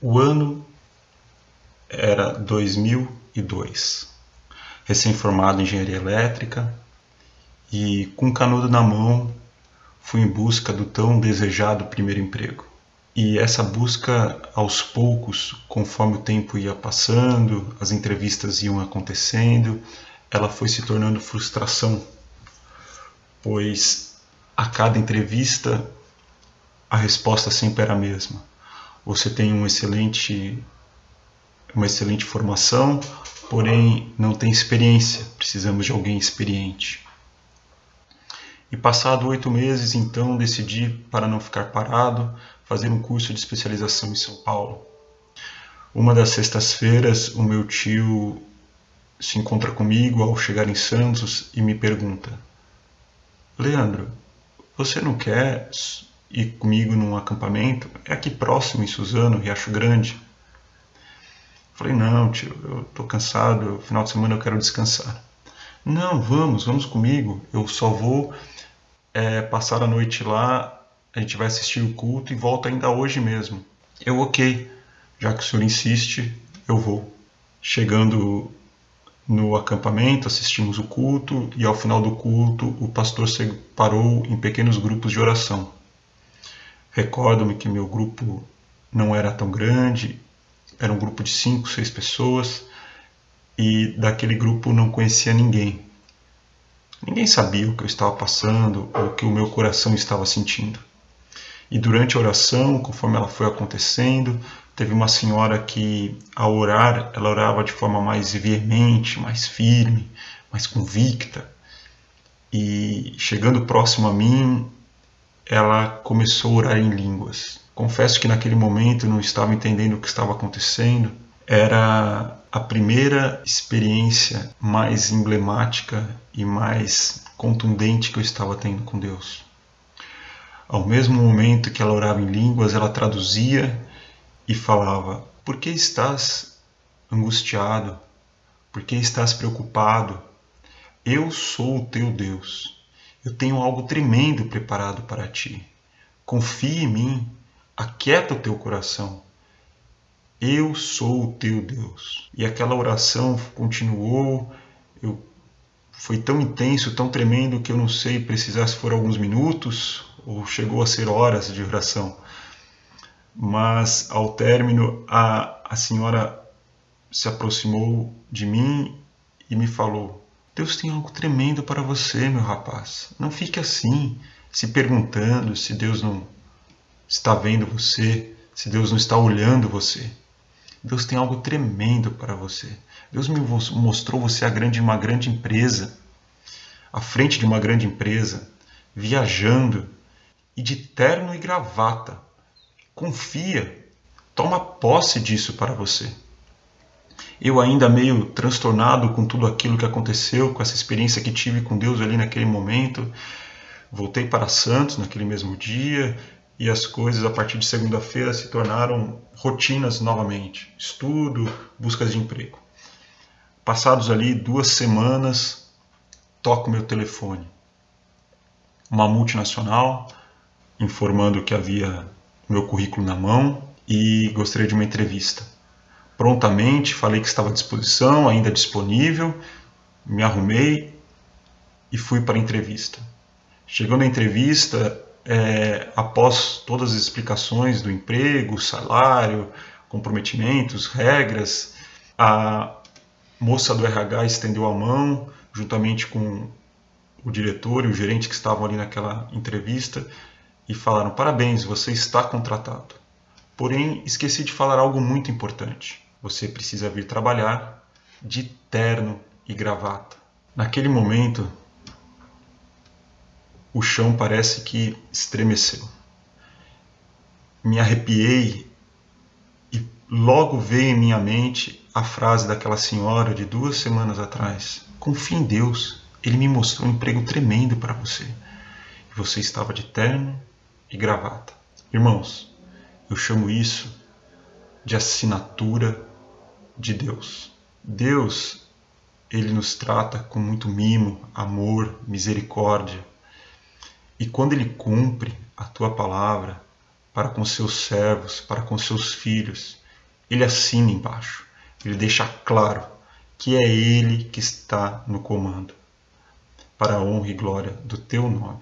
O ano era 2002. Recém-formado em engenharia elétrica e com canudo na mão fui em busca do tão desejado primeiro emprego. E essa busca, aos poucos, conforme o tempo ia passando, as entrevistas iam acontecendo, ela foi se tornando frustração, pois a cada entrevista a resposta sempre era a mesma. Você tem um excelente, uma excelente formação, porém não tem experiência, precisamos de alguém experiente. E passado oito meses, então, decidi, para não ficar parado, fazer um curso de especialização em São Paulo. Uma das sextas-feiras, o meu tio se encontra comigo ao chegar em Santos e me pergunta: Leandro, você não quer ir comigo num acampamento? É aqui próximo em Suzano, Riacho Grande. Falei: Não, tio, eu estou cansado, final de semana eu quero descansar. Não, vamos, vamos comigo. Eu só vou é, passar a noite lá, a gente vai assistir o culto e volta ainda hoje mesmo. Eu, ok, já que o senhor insiste, eu vou. Chegando no acampamento, assistimos o culto e ao final do culto o pastor separou em pequenos grupos de oração. Recordo-me que meu grupo não era tão grande, era um grupo de cinco, seis pessoas e daquele grupo não conhecia ninguém. Ninguém sabia o que eu estava passando ou o que o meu coração estava sentindo. E durante a oração, conforme ela foi acontecendo, teve uma senhora que, ao orar, ela orava de forma mais veemente, mais firme, mais convicta. E chegando próximo a mim, ela começou a orar em línguas. Confesso que naquele momento não estava entendendo o que estava acontecendo. Era a primeira experiência mais emblemática e mais contundente que eu estava tendo com Deus. Ao mesmo momento que ela orava em línguas, ela traduzia e falava: Por que estás angustiado? Por que estás preocupado? Eu sou o teu Deus. Eu tenho algo tremendo preparado para ti. Confie em mim, aquieta o teu coração eu sou o teu Deus. E aquela oração continuou, eu, foi tão intenso, tão tremendo que eu não sei precisar se foram alguns minutos ou chegou a ser horas de oração. Mas ao término, a, a senhora se aproximou de mim e me falou: Deus tem algo tremendo para você, meu rapaz. Não fique assim, se perguntando se Deus não está vendo você, se Deus não está olhando você. Deus tem algo tremendo para você. Deus me mostrou você a grande, uma grande empresa, à frente de uma grande empresa, viajando e de terno e gravata. Confia, toma posse disso para você. Eu ainda meio transtornado com tudo aquilo que aconteceu, com essa experiência que tive com Deus ali naquele momento, voltei para Santos naquele mesmo dia, e as coisas a partir de segunda-feira se tornaram rotinas novamente, estudo, buscas de emprego. Passados ali duas semanas, toco meu telefone. Uma multinacional informando que havia meu currículo na mão e gostaria de uma entrevista. Prontamente falei que estava à disposição, ainda disponível, me arrumei e fui para a entrevista. Chegando à entrevista, é, após todas as explicações do emprego, salário, comprometimentos, regras, a moça do RH estendeu a mão, juntamente com o diretor e o gerente que estavam ali naquela entrevista, e falaram: Parabéns, você está contratado. Porém, esqueci de falar algo muito importante. Você precisa vir trabalhar de terno e gravata. Naquele momento, o chão parece que estremeceu. Me arrepiei e logo veio em minha mente a frase daquela senhora de duas semanas atrás: Confie em Deus, Ele me mostrou um emprego tremendo para você. E você estava de terno e gravata. Irmãos, eu chamo isso de assinatura de Deus. Deus, ele nos trata com muito mimo, amor, misericórdia. E quando ele cumpre a tua palavra para com seus servos, para com seus filhos, ele assina embaixo. Ele deixa claro que é ele que está no comando, para a honra e glória do teu nome.